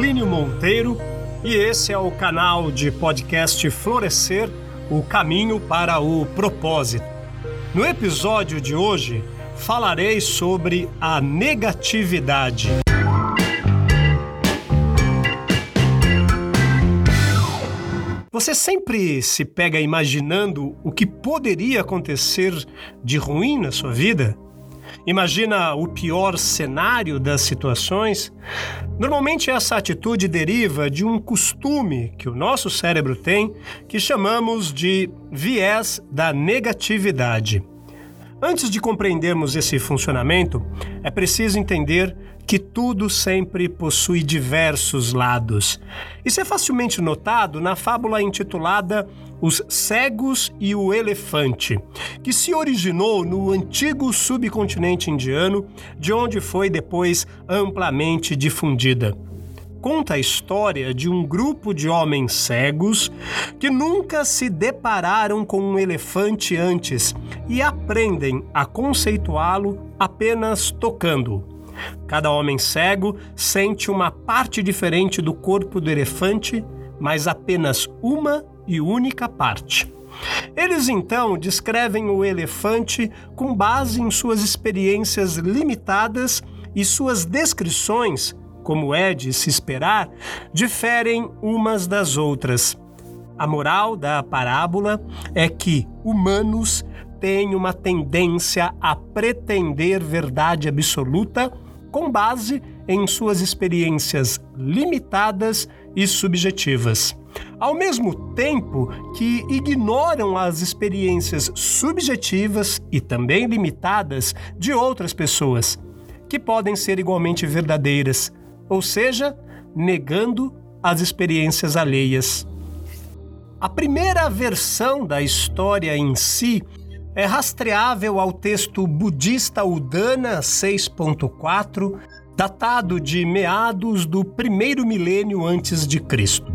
Plínio Monteiro e esse é o canal de podcast Florescer o caminho para o propósito. No episódio de hoje, falarei sobre a negatividade. Você sempre se pega imaginando o que poderia acontecer de ruim na sua vida? Imagina o pior cenário das situações? Normalmente essa atitude deriva de um costume que o nosso cérebro tem que chamamos de viés da negatividade. Antes de compreendermos esse funcionamento, é preciso entender que tudo sempre possui diversos lados. Isso é facilmente notado na fábula intitulada Os Cegos e o Elefante, que se originou no antigo subcontinente indiano, de onde foi depois amplamente difundida conta a história de um grupo de homens cegos que nunca se depararam com um elefante antes e aprendem a conceituá-lo apenas tocando. Cada homem cego sente uma parte diferente do corpo do elefante, mas apenas uma e única parte. Eles então descrevem o elefante com base em suas experiências limitadas e suas descrições, como é de se esperar, diferem umas das outras. A moral da parábola é que humanos têm uma tendência a pretender verdade absoluta com base em suas experiências limitadas e subjetivas. Ao mesmo tempo que ignoram as experiências subjetivas e também limitadas de outras pessoas, que podem ser igualmente verdadeiras, ou seja, negando as experiências alheias. A primeira versão da história em si é rastreável ao texto budista Udana 6.4, datado de meados do primeiro milênio antes de Cristo.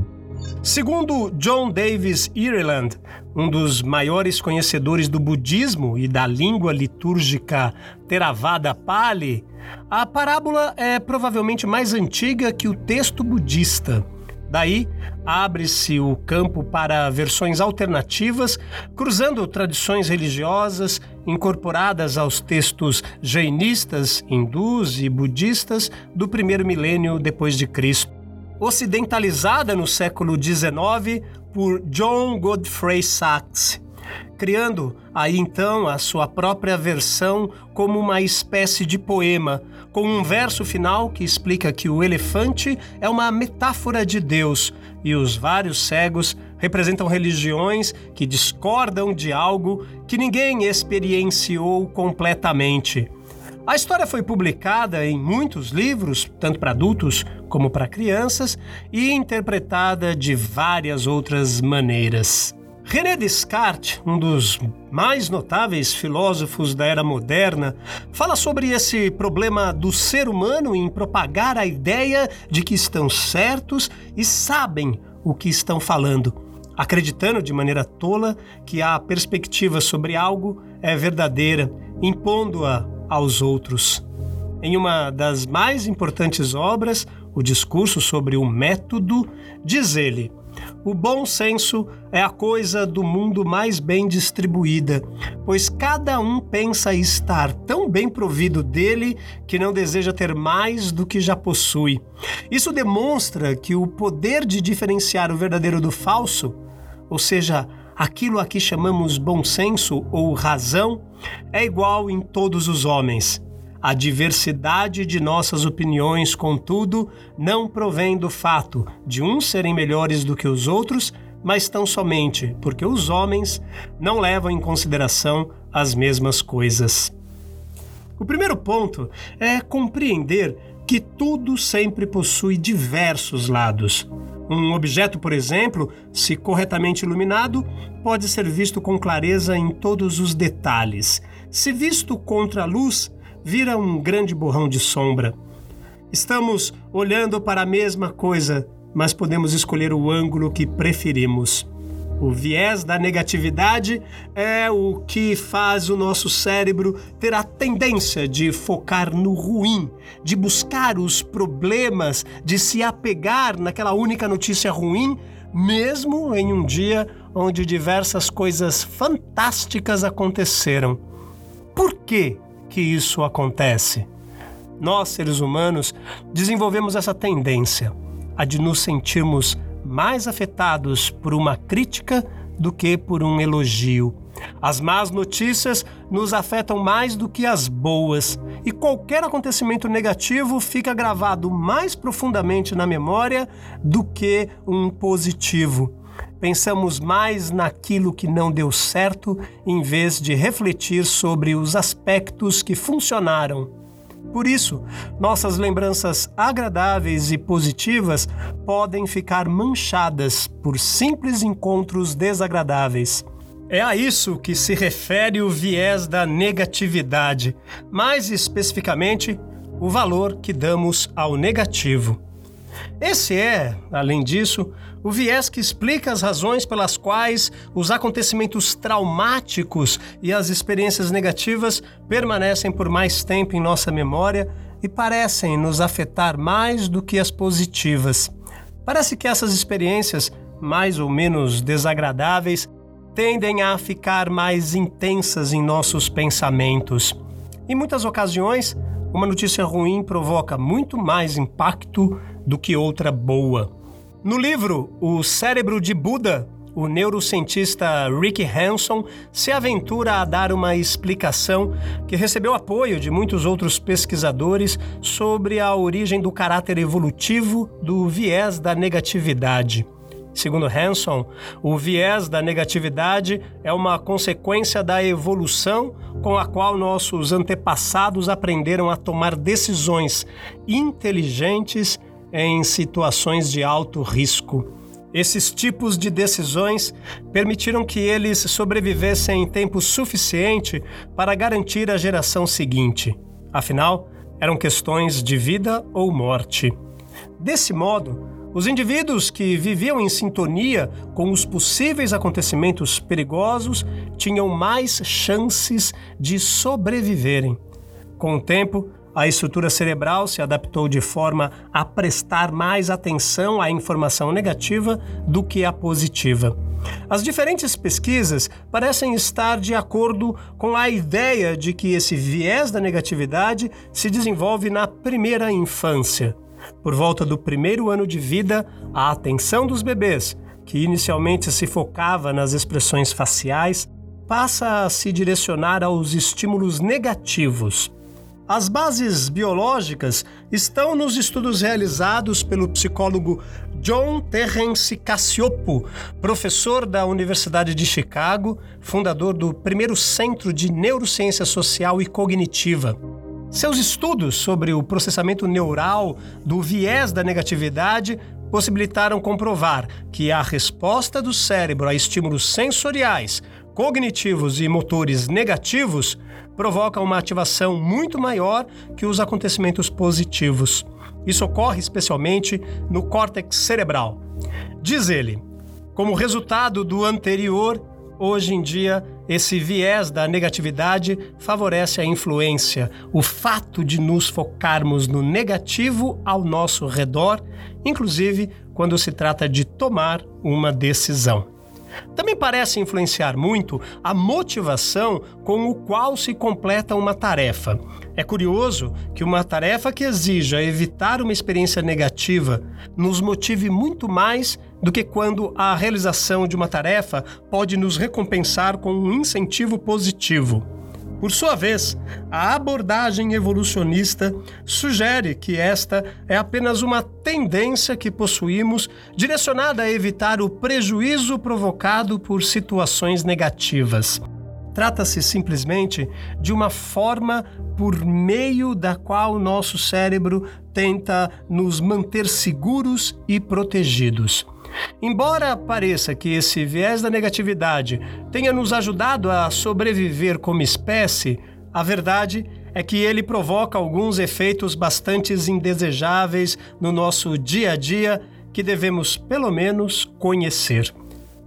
Segundo John Davis Ireland, um dos maiores conhecedores do budismo e da língua litúrgica Theravada Pali, a parábola é provavelmente mais antiga que o texto budista. Daí, abre-se o campo para versões alternativas, cruzando tradições religiosas incorporadas aos textos jainistas, hindus e budistas do primeiro milênio depois de Cristo. Ocidentalizada no século XIX por John Godfrey Sachs, criando aí então a sua própria versão como uma espécie de poema, com um verso final que explica que o elefante é uma metáfora de Deus e os vários cegos representam religiões que discordam de algo que ninguém experienciou completamente. A história foi publicada em muitos livros, tanto para adultos como para crianças, e interpretada de várias outras maneiras. René Descartes, um dos mais notáveis filósofos da era moderna, fala sobre esse problema do ser humano em propagar a ideia de que estão certos e sabem o que estão falando, acreditando de maneira tola que a perspectiva sobre algo é verdadeira, impondo-a aos outros. Em uma das mais importantes obras, o discurso sobre o método, diz ele o bom senso é a coisa do mundo mais bem distribuída, pois cada um pensa estar tão bem provido dele que não deseja ter mais do que já possui. Isso demonstra que o poder de diferenciar o verdadeiro do falso, ou seja, aquilo a que chamamos bom senso ou razão, é igual em todos os homens. A diversidade de nossas opiniões, contudo, não provém do fato de uns serem melhores do que os outros, mas tão somente porque os homens não levam em consideração as mesmas coisas. O primeiro ponto é compreender que tudo sempre possui diversos lados. Um objeto, por exemplo, se corretamente iluminado, pode ser visto com clareza em todos os detalhes. Se visto contra a luz, vira um grande borrão de sombra. Estamos olhando para a mesma coisa, mas podemos escolher o ângulo que preferimos. O viés da negatividade é o que faz o nosso cérebro ter a tendência de focar no ruim, de buscar os problemas, de se apegar naquela única notícia ruim, mesmo em um dia onde diversas coisas fantásticas aconteceram. Por que que isso acontece? Nós, seres humanos, desenvolvemos essa tendência a de nos sentirmos mais afetados por uma crítica do que por um elogio. As más notícias nos afetam mais do que as boas, e qualquer acontecimento negativo fica gravado mais profundamente na memória do que um positivo. Pensamos mais naquilo que não deu certo em vez de refletir sobre os aspectos que funcionaram. Por isso, nossas lembranças agradáveis e positivas podem ficar manchadas por simples encontros desagradáveis. É a isso que se refere o viés da negatividade, mais especificamente, o valor que damos ao negativo. Esse é, além disso, o viés que explica as razões pelas quais os acontecimentos traumáticos e as experiências negativas permanecem por mais tempo em nossa memória e parecem nos afetar mais do que as positivas. Parece que essas experiências, mais ou menos desagradáveis, tendem a ficar mais intensas em nossos pensamentos. Em muitas ocasiões, uma notícia ruim provoca muito mais impacto do que outra boa. No livro O Cérebro de Buda, o neurocientista Rick Hanson se aventura a dar uma explicação que recebeu apoio de muitos outros pesquisadores sobre a origem do caráter evolutivo do viés da negatividade. Segundo Hanson, o viés da negatividade é uma consequência da evolução com a qual nossos antepassados aprenderam a tomar decisões inteligentes em situações de alto risco. Esses tipos de decisões permitiram que eles sobrevivessem em tempo suficiente para garantir a geração seguinte. Afinal, eram questões de vida ou morte. Desse modo, os indivíduos que viviam em sintonia com os possíveis acontecimentos perigosos tinham mais chances de sobreviverem. Com o tempo, a estrutura cerebral se adaptou de forma a prestar mais atenção à informação negativa do que à positiva. As diferentes pesquisas parecem estar de acordo com a ideia de que esse viés da negatividade se desenvolve na primeira infância. Por volta do primeiro ano de vida, a atenção dos bebês, que inicialmente se focava nas expressões faciais, passa a se direcionar aos estímulos negativos. As bases biológicas estão nos estudos realizados pelo psicólogo John Terence Cassiopo, professor da Universidade de Chicago, fundador do primeiro Centro de Neurociência Social e Cognitiva. Seus estudos sobre o processamento neural do viés da negatividade possibilitaram comprovar que a resposta do cérebro a estímulos sensoriais, cognitivos e motores negativos provoca uma ativação muito maior que os acontecimentos positivos. Isso ocorre especialmente no córtex cerebral. Diz ele, como resultado do anterior, hoje em dia esse viés da negatividade favorece a influência, o fato de nos focarmos no negativo ao nosso redor, inclusive quando se trata de tomar uma decisão. Também parece influenciar muito a motivação com o qual se completa uma tarefa. É curioso que uma tarefa que exija evitar uma experiência negativa nos motive muito mais do que quando a realização de uma tarefa pode nos recompensar com um incentivo positivo. Por sua vez, a abordagem evolucionista sugere que esta é apenas uma tendência que possuímos direcionada a evitar o prejuízo provocado por situações negativas. Trata-se simplesmente de uma forma por meio da qual nosso cérebro tenta nos manter seguros e protegidos. Embora pareça que esse viés da negatividade tenha nos ajudado a sobreviver como espécie, a verdade é que ele provoca alguns efeitos bastante indesejáveis no nosso dia a dia que devemos, pelo menos, conhecer.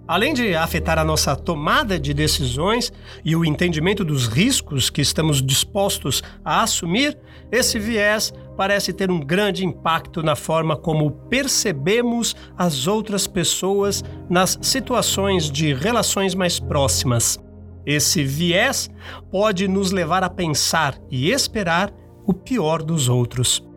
Além de afetar a nossa tomada de decisões e o entendimento dos riscos que estamos dispostos a assumir, esse viés parece ter um grande impacto na forma como percebemos as outras pessoas nas situações de relações mais próximas. Esse viés pode nos levar a pensar e esperar o pior dos outros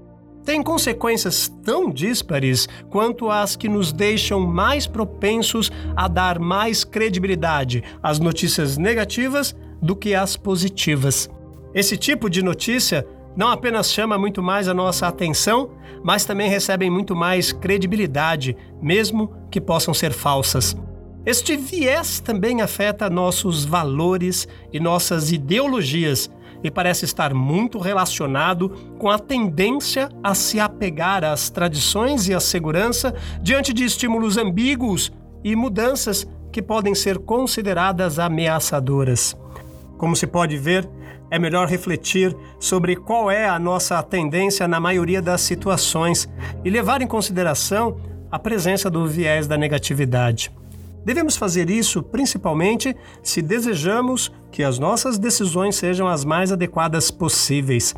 tem consequências tão díspares quanto as que nos deixam mais propensos a dar mais credibilidade às notícias negativas do que às positivas. Esse tipo de notícia não apenas chama muito mais a nossa atenção, mas também recebem muito mais credibilidade, mesmo que possam ser falsas. Este viés também afeta nossos valores e nossas ideologias e parece estar muito relacionado com a tendência a se apegar às tradições e à segurança diante de estímulos ambíguos e mudanças que podem ser consideradas ameaçadoras. Como se pode ver, é melhor refletir sobre qual é a nossa tendência na maioria das situações e levar em consideração a presença do viés da negatividade. Devemos fazer isso principalmente se desejamos que as nossas decisões sejam as mais adequadas possíveis.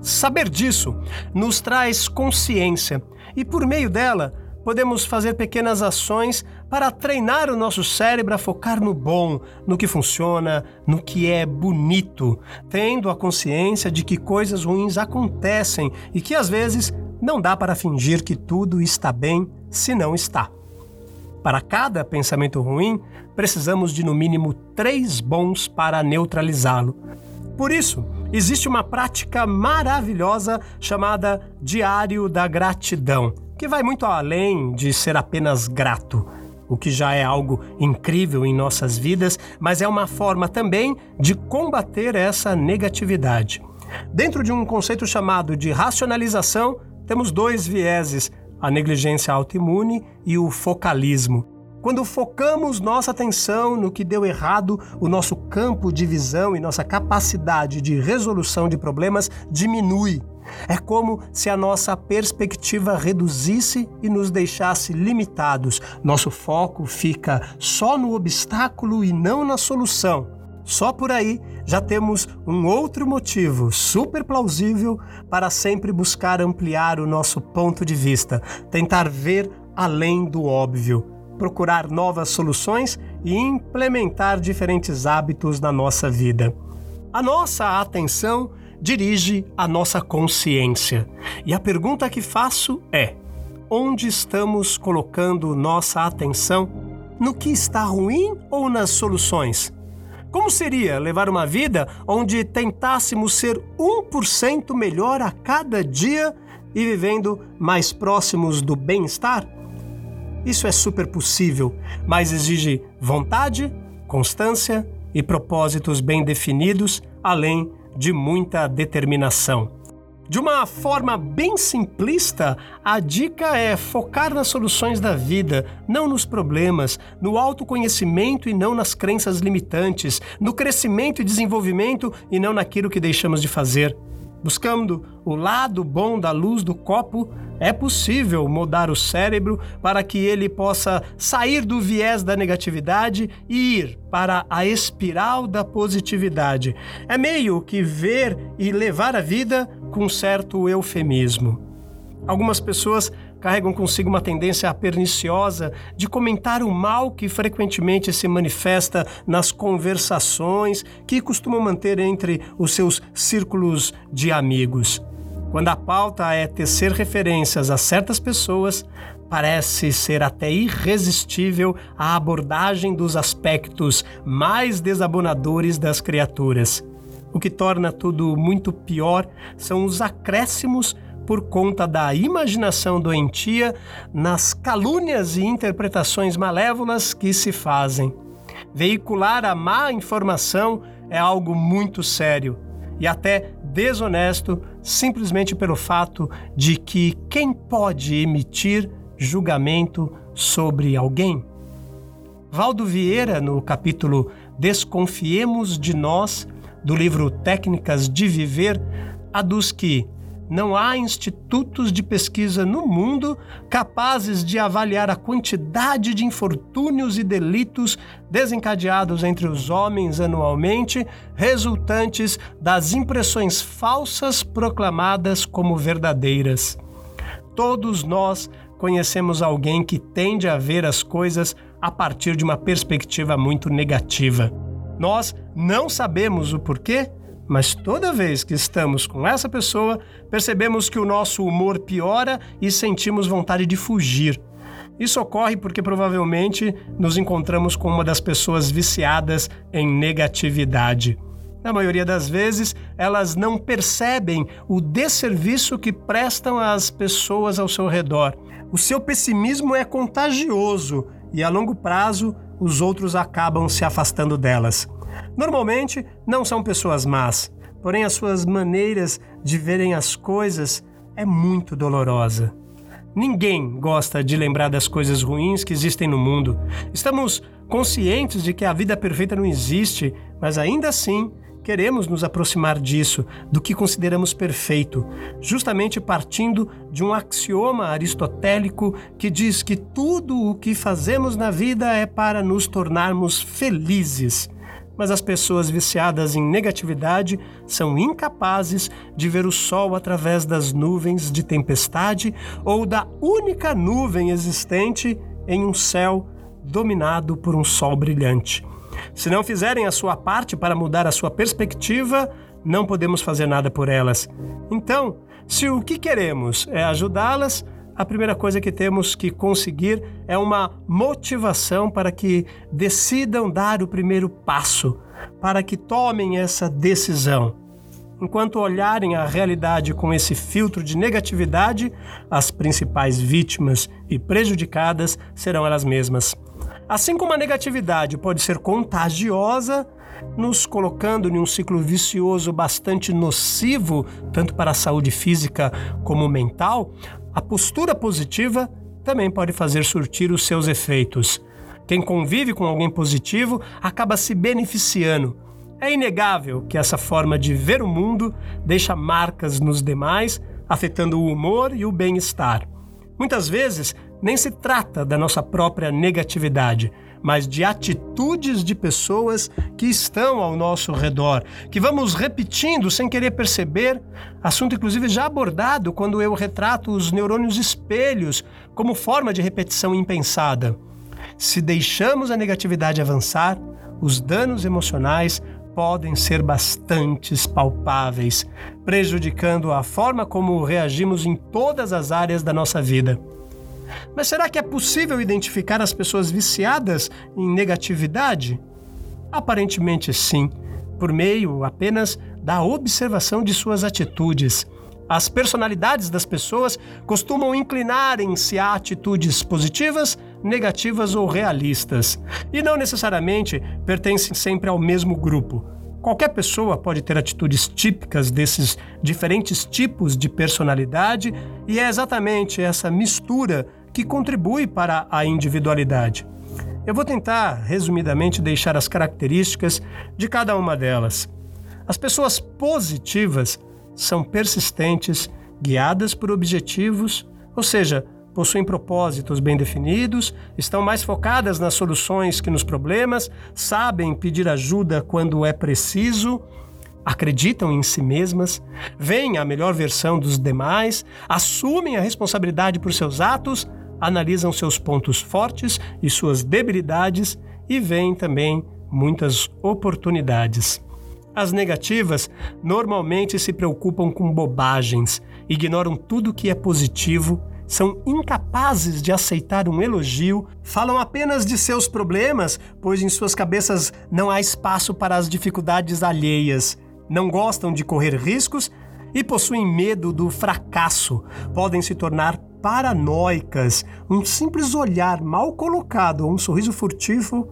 Saber disso nos traz consciência e, por meio dela, podemos fazer pequenas ações para treinar o nosso cérebro a focar no bom, no que funciona, no que é bonito, tendo a consciência de que coisas ruins acontecem e que às vezes não dá para fingir que tudo está bem se não está. Para cada pensamento ruim, precisamos de no mínimo três bons para neutralizá-lo. Por isso, existe uma prática maravilhosa chamada Diário da Gratidão, que vai muito além de ser apenas grato o que já é algo incrível em nossas vidas, mas é uma forma também de combater essa negatividade. Dentro de um conceito chamado de racionalização, temos dois vieses a negligência autoimune e o focalismo. Quando focamos nossa atenção no que deu errado, o nosso campo de visão e nossa capacidade de resolução de problemas diminui. É como se a nossa perspectiva reduzisse e nos deixasse limitados. Nosso foco fica só no obstáculo e não na solução. Só por aí já temos um outro motivo super plausível para sempre buscar ampliar o nosso ponto de vista, tentar ver além do óbvio, procurar novas soluções e implementar diferentes hábitos na nossa vida. A nossa atenção dirige a nossa consciência. E a pergunta que faço é: onde estamos colocando nossa atenção? No que está ruim ou nas soluções? Como seria levar uma vida onde tentássemos ser 1% melhor a cada dia e vivendo mais próximos do bem-estar? Isso é super possível, mas exige vontade, constância e propósitos bem definidos, além de muita determinação. De uma forma bem simplista, a dica é focar nas soluções da vida, não nos problemas, no autoconhecimento e não nas crenças limitantes, no crescimento e desenvolvimento e não naquilo que deixamos de fazer. Buscando o lado bom da luz do copo, é possível mudar o cérebro para que ele possa sair do viés da negatividade e ir para a espiral da positividade. É meio que ver e levar a vida com certo eufemismo. Algumas pessoas carregam consigo uma tendência perniciosa de comentar o mal que frequentemente se manifesta nas conversações que costumam manter entre os seus círculos de amigos. Quando a pauta é tecer referências a certas pessoas, parece ser até irresistível a abordagem dos aspectos mais desabonadores das criaturas. O que torna tudo muito pior são os acréscimos por conta da imaginação doentia nas calúnias e interpretações malévolas que se fazem. Veicular a má informação é algo muito sério e até desonesto simplesmente pelo fato de que quem pode emitir julgamento sobre alguém? Valdo Vieira, no capítulo Desconfiemos de Nós, do livro Técnicas de Viver, aduz que não há institutos de pesquisa no mundo capazes de avaliar a quantidade de infortúnios e delitos desencadeados entre os homens anualmente, resultantes das impressões falsas proclamadas como verdadeiras. Todos nós conhecemos alguém que tende a ver as coisas a partir de uma perspectiva muito negativa. Nós não sabemos o porquê, mas toda vez que estamos com essa pessoa, percebemos que o nosso humor piora e sentimos vontade de fugir. Isso ocorre porque provavelmente nos encontramos com uma das pessoas viciadas em negatividade. Na maioria das vezes, elas não percebem o desserviço que prestam às pessoas ao seu redor. O seu pessimismo é contagioso e, a longo prazo, os outros acabam se afastando delas. Normalmente não são pessoas más, porém as suas maneiras de verem as coisas é muito dolorosa. Ninguém gosta de lembrar das coisas ruins que existem no mundo. Estamos conscientes de que a vida perfeita não existe, mas ainda assim queremos nos aproximar disso, do que consideramos perfeito, justamente partindo de um axioma aristotélico que diz que tudo o que fazemos na vida é para nos tornarmos felizes mas as pessoas viciadas em negatividade são incapazes de ver o sol através das nuvens de tempestade ou da única nuvem existente em um céu dominado por um sol brilhante. Se não fizerem a sua parte para mudar a sua perspectiva, não podemos fazer nada por elas. Então, se o que queremos é ajudá-las, a primeira coisa que temos que conseguir é uma motivação para que decidam dar o primeiro passo, para que tomem essa decisão. Enquanto olharem a realidade com esse filtro de negatividade, as principais vítimas e prejudicadas serão elas mesmas. Assim como a negatividade pode ser contagiosa, nos colocando em um ciclo vicioso bastante nocivo, tanto para a saúde física como mental, a postura positiva também pode fazer surtir os seus efeitos. Quem convive com alguém positivo acaba se beneficiando. É inegável que essa forma de ver o mundo deixa marcas nos demais, afetando o humor e o bem-estar. Muitas vezes, nem se trata da nossa própria negatividade, mas de atitudes de pessoas que estão ao nosso redor, que vamos repetindo sem querer perceber, assunto inclusive já abordado quando eu retrato os neurônios espelhos como forma de repetição impensada. Se deixamos a negatividade avançar, os danos emocionais podem ser bastante palpáveis, prejudicando a forma como reagimos em todas as áreas da nossa vida. Mas será que é possível identificar as pessoas viciadas em negatividade? Aparentemente sim, por meio apenas da observação de suas atitudes. As personalidades das pessoas costumam inclinarem-se a atitudes positivas, negativas ou realistas, e não necessariamente pertencem sempre ao mesmo grupo. Qualquer pessoa pode ter atitudes típicas desses diferentes tipos de personalidade, e é exatamente essa mistura que contribui para a individualidade. Eu vou tentar, resumidamente, deixar as características de cada uma delas. As pessoas positivas são persistentes, guiadas por objetivos, ou seja, possuem propósitos bem definidos, estão mais focadas nas soluções que nos problemas, sabem pedir ajuda quando é preciso, acreditam em si mesmas, veem a melhor versão dos demais, assumem a responsabilidade por seus atos, analisam seus pontos fortes e suas debilidades e veem também muitas oportunidades. As negativas normalmente se preocupam com bobagens, ignoram tudo que é positivo, são incapazes de aceitar um elogio, falam apenas de seus problemas, pois em suas cabeças não há espaço para as dificuldades alheias, não gostam de correr riscos e possuem medo do fracasso, podem se tornar paranoicas. Um simples olhar mal colocado ou um sorriso furtivo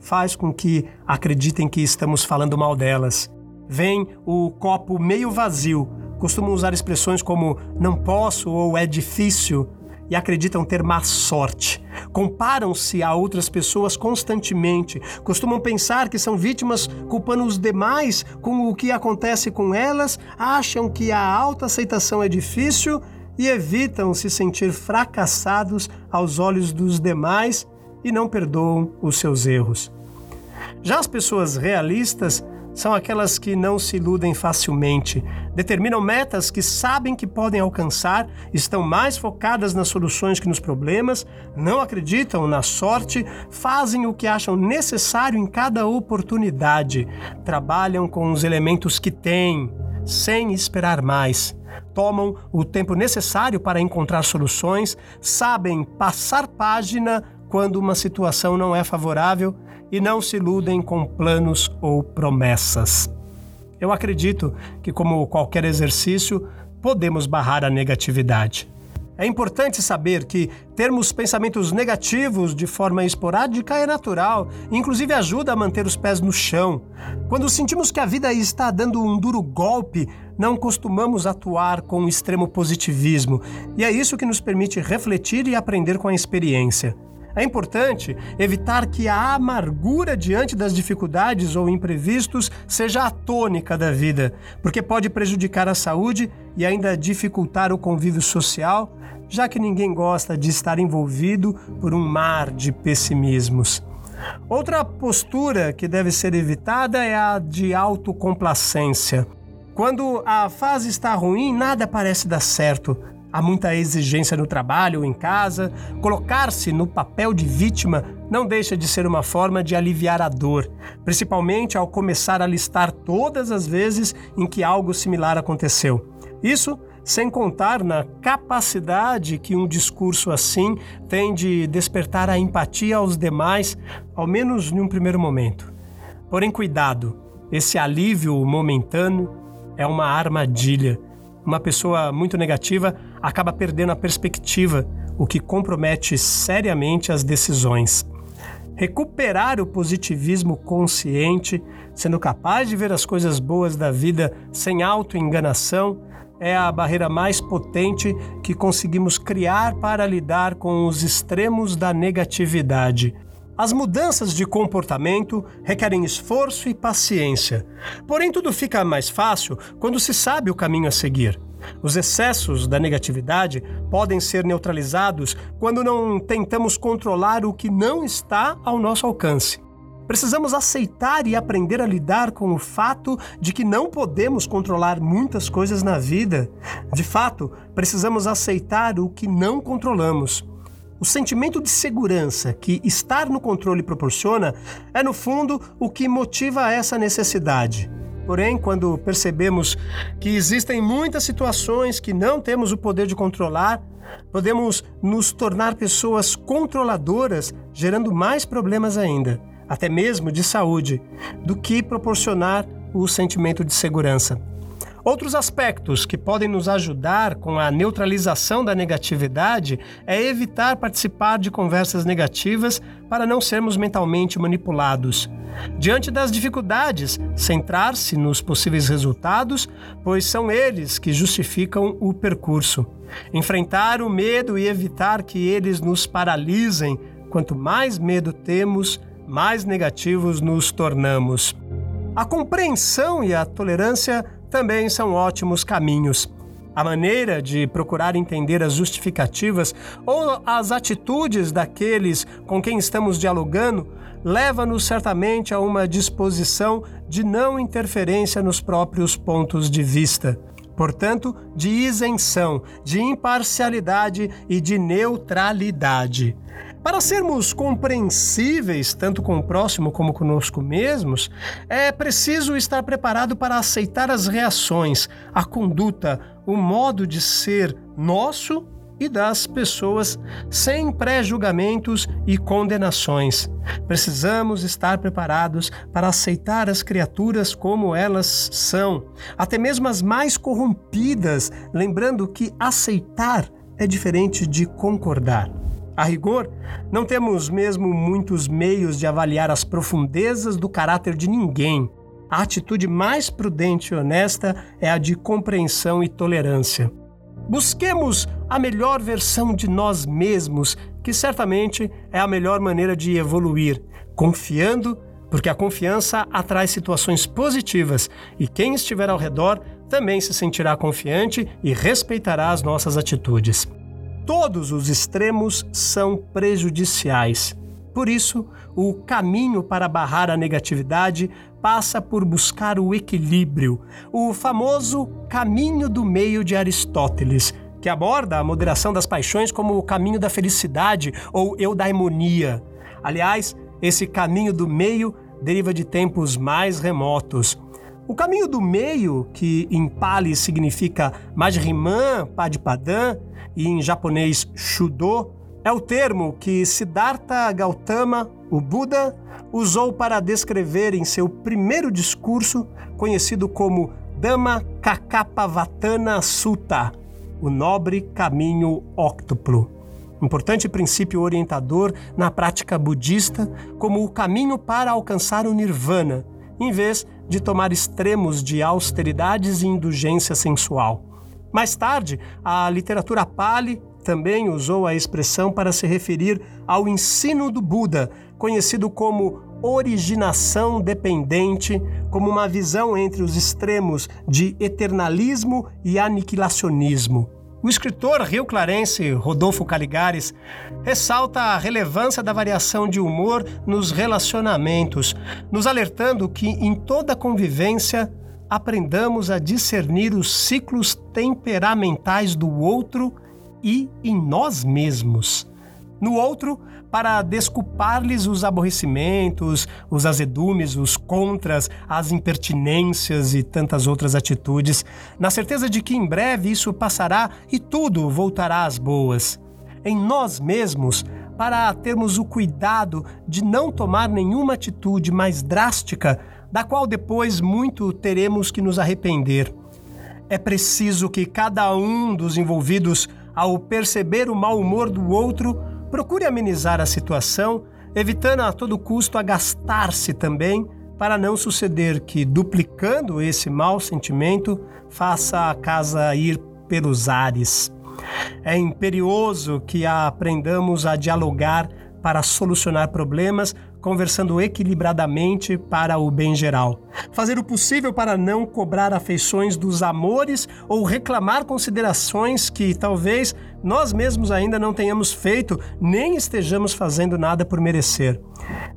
faz com que acreditem que estamos falando mal delas. Vem o copo meio vazio, costumam usar expressões como não posso ou é difícil e acreditam ter má sorte. Comparam-se a outras pessoas constantemente. Costumam pensar que são vítimas, culpando os demais com o que acontece com elas, acham que a autoaceitação é difícil e evitam se sentir fracassados aos olhos dos demais e não perdoam os seus erros. Já as pessoas realistas são aquelas que não se iludem facilmente, determinam metas que sabem que podem alcançar, estão mais focadas nas soluções que nos problemas, não acreditam na sorte, fazem o que acham necessário em cada oportunidade, trabalham com os elementos que têm, sem esperar mais. Tomam o tempo necessário para encontrar soluções, sabem passar página quando uma situação não é favorável e não se iludem com planos ou promessas. Eu acredito que, como qualquer exercício, podemos barrar a negatividade. É importante saber que termos pensamentos negativos de forma esporádica é natural, inclusive ajuda a manter os pés no chão. Quando sentimos que a vida está dando um duro golpe, não costumamos atuar com extremo positivismo, e é isso que nos permite refletir e aprender com a experiência. É importante evitar que a amargura diante das dificuldades ou imprevistos seja a tônica da vida, porque pode prejudicar a saúde e ainda dificultar o convívio social, já que ninguém gosta de estar envolvido por um mar de pessimismos. Outra postura que deve ser evitada é a de autocomplacência. Quando a fase está ruim, nada parece dar certo. Há muita exigência no trabalho ou em casa. Colocar-se no papel de vítima não deixa de ser uma forma de aliviar a dor, principalmente ao começar a listar todas as vezes em que algo similar aconteceu. Isso sem contar na capacidade que um discurso assim tem de despertar a empatia aos demais, ao menos em um primeiro momento. Porém, cuidado, esse alívio momentâneo é uma armadilha uma pessoa muito negativa acaba perdendo a perspectiva, o que compromete seriamente as decisões. Recuperar o positivismo consciente, sendo capaz de ver as coisas boas da vida sem autoenganação, é a barreira mais potente que conseguimos criar para lidar com os extremos da negatividade. As mudanças de comportamento requerem esforço e paciência. Porém, tudo fica mais fácil quando se sabe o caminho a seguir. Os excessos da negatividade podem ser neutralizados quando não tentamos controlar o que não está ao nosso alcance. Precisamos aceitar e aprender a lidar com o fato de que não podemos controlar muitas coisas na vida. De fato, precisamos aceitar o que não controlamos. O sentimento de segurança que estar no controle proporciona é, no fundo, o que motiva essa necessidade. Porém, quando percebemos que existem muitas situações que não temos o poder de controlar, podemos nos tornar pessoas controladoras, gerando mais problemas ainda, até mesmo de saúde, do que proporcionar o sentimento de segurança. Outros aspectos que podem nos ajudar com a neutralização da negatividade é evitar participar de conversas negativas para não sermos mentalmente manipulados. Diante das dificuldades, centrar-se nos possíveis resultados, pois são eles que justificam o percurso. Enfrentar o medo e evitar que eles nos paralisem. Quanto mais medo temos, mais negativos nos tornamos. A compreensão e a tolerância também são ótimos caminhos. A maneira de procurar entender as justificativas ou as atitudes daqueles com quem estamos dialogando leva-nos certamente a uma disposição de não interferência nos próprios pontos de vista. Portanto, de isenção, de imparcialidade e de neutralidade. Para sermos compreensíveis tanto com o próximo como conosco mesmos, é preciso estar preparado para aceitar as reações, a conduta, o modo de ser nosso e das pessoas sem pré-julgamentos e condenações. Precisamos estar preparados para aceitar as criaturas como elas são, até mesmo as mais corrompidas, lembrando que aceitar é diferente de concordar. A rigor, não temos mesmo muitos meios de avaliar as profundezas do caráter de ninguém. A atitude mais prudente e honesta é a de compreensão e tolerância. Busquemos a melhor versão de nós mesmos, que certamente é a melhor maneira de evoluir, confiando, porque a confiança atrai situações positivas e quem estiver ao redor também se sentirá confiante e respeitará as nossas atitudes. Todos os extremos são prejudiciais. Por isso, o caminho para barrar a negatividade passa por buscar o equilíbrio, o famoso caminho do meio de Aristóteles, que aborda a moderação das paixões como o caminho da felicidade ou eudaimonia. Aliás, esse caminho do meio deriva de tempos mais remotos. O caminho do meio, que em Pali significa Majriman Padipadan e em japonês Shudo, é o termo que Siddhartha Gautama, o Buda, usou para descrever em seu primeiro discurso, conhecido como Dhamma Kakapavatana Sutta, o nobre caminho óctuplo. Importante princípio orientador na prática budista como o caminho para alcançar o nirvana, em vez de tomar extremos de austeridades e indulgência sensual. Mais tarde, a literatura Pali também usou a expressão para se referir ao ensino do Buda, conhecido como originação dependente, como uma visão entre os extremos de eternalismo e aniquilacionismo. O escritor rio-clarense Rodolfo Caligares ressalta a relevância da variação de humor nos relacionamentos, nos alertando que em toda convivência aprendamos a discernir os ciclos temperamentais do outro e em nós mesmos. No outro, para desculpar-lhes os aborrecimentos, os azedumes, os contras, as impertinências e tantas outras atitudes, na certeza de que em breve isso passará e tudo voltará às boas. Em nós mesmos, para termos o cuidado de não tomar nenhuma atitude mais drástica da qual depois muito teremos que nos arrepender. É preciso que cada um dos envolvidos, ao perceber o mau humor do outro, procure amenizar a situação, evitando a todo custo agastar-se também, para não suceder que, duplicando esse mau sentimento, faça a casa ir pelos ares. É imperioso que aprendamos a dialogar para solucionar problemas, conversando equilibradamente para o bem geral. Fazer o possível para não cobrar afeições dos amores ou reclamar considerações que talvez nós mesmos ainda não tenhamos feito, nem estejamos fazendo nada por merecer.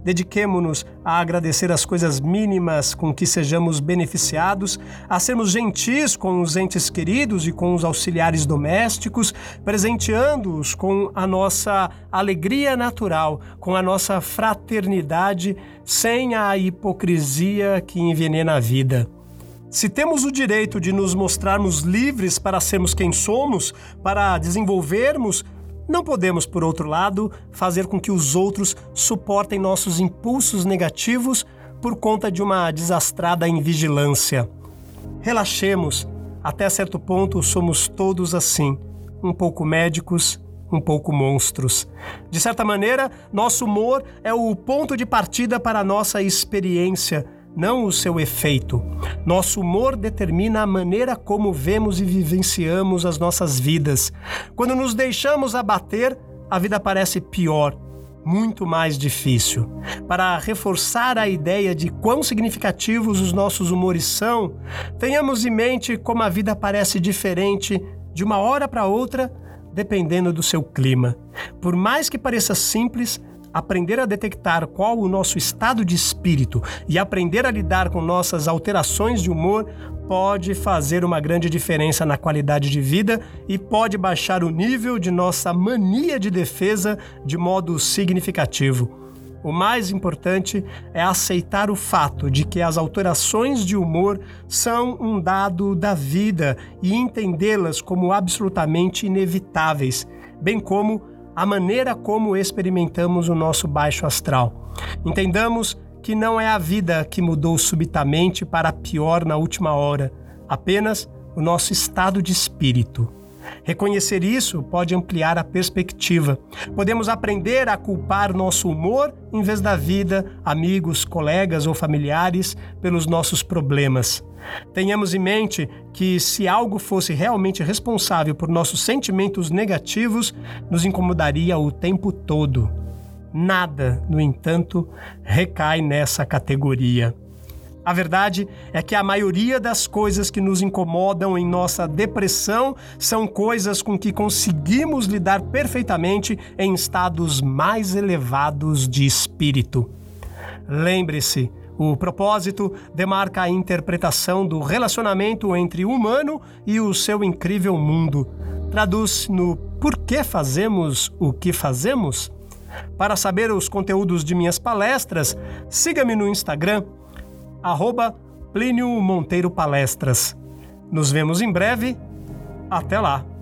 Dediquemo-nos a agradecer as coisas mínimas com que sejamos beneficiados, a sermos gentis com os entes queridos e com os auxiliares domésticos, presenteando-os com a nossa alegria natural, com a nossa fraternidade, sem a hipocrisia que envenena a vida. Se temos o direito de nos mostrarmos livres para sermos quem somos, para desenvolvermos, não podemos, por outro lado, fazer com que os outros suportem nossos impulsos negativos por conta de uma desastrada invigilância. Relaxemos, até certo ponto somos todos assim, um pouco médicos, um pouco monstros. De certa maneira, nosso humor é o ponto de partida para a nossa experiência não o seu efeito. Nosso humor determina a maneira como vemos e vivenciamos as nossas vidas. Quando nos deixamos abater, a vida parece pior, muito mais difícil. Para reforçar a ideia de quão significativos os nossos humores são, tenhamos em mente como a vida parece diferente de uma hora para outra, dependendo do seu clima. Por mais que pareça simples, aprender a detectar qual o nosso estado de espírito e aprender a lidar com nossas alterações de humor pode fazer uma grande diferença na qualidade de vida e pode baixar o nível de nossa mania de defesa de modo significativo. O mais importante é aceitar o fato de que as alterações de humor são um dado da vida e entendê-las como absolutamente inevitáveis, bem como a maneira como experimentamos o nosso baixo astral. Entendamos que não é a vida que mudou subitamente para pior na última hora, apenas o nosso estado de espírito. Reconhecer isso pode ampliar a perspectiva. Podemos aprender a culpar nosso humor em vez da vida, amigos, colegas ou familiares pelos nossos problemas. Tenhamos em mente que, se algo fosse realmente responsável por nossos sentimentos negativos, nos incomodaria o tempo todo. Nada, no entanto, recai nessa categoria. A verdade é que a maioria das coisas que nos incomodam em nossa depressão são coisas com que conseguimos lidar perfeitamente em estados mais elevados de espírito. Lembre-se, o propósito demarca a interpretação do relacionamento entre o humano e o seu incrível mundo. Traduz no por que fazemos o que fazemos? Para saber os conteúdos de minhas palestras, siga-me no Instagram arroba Plínio Monteiro Palestras. Nos vemos em breve. Até lá!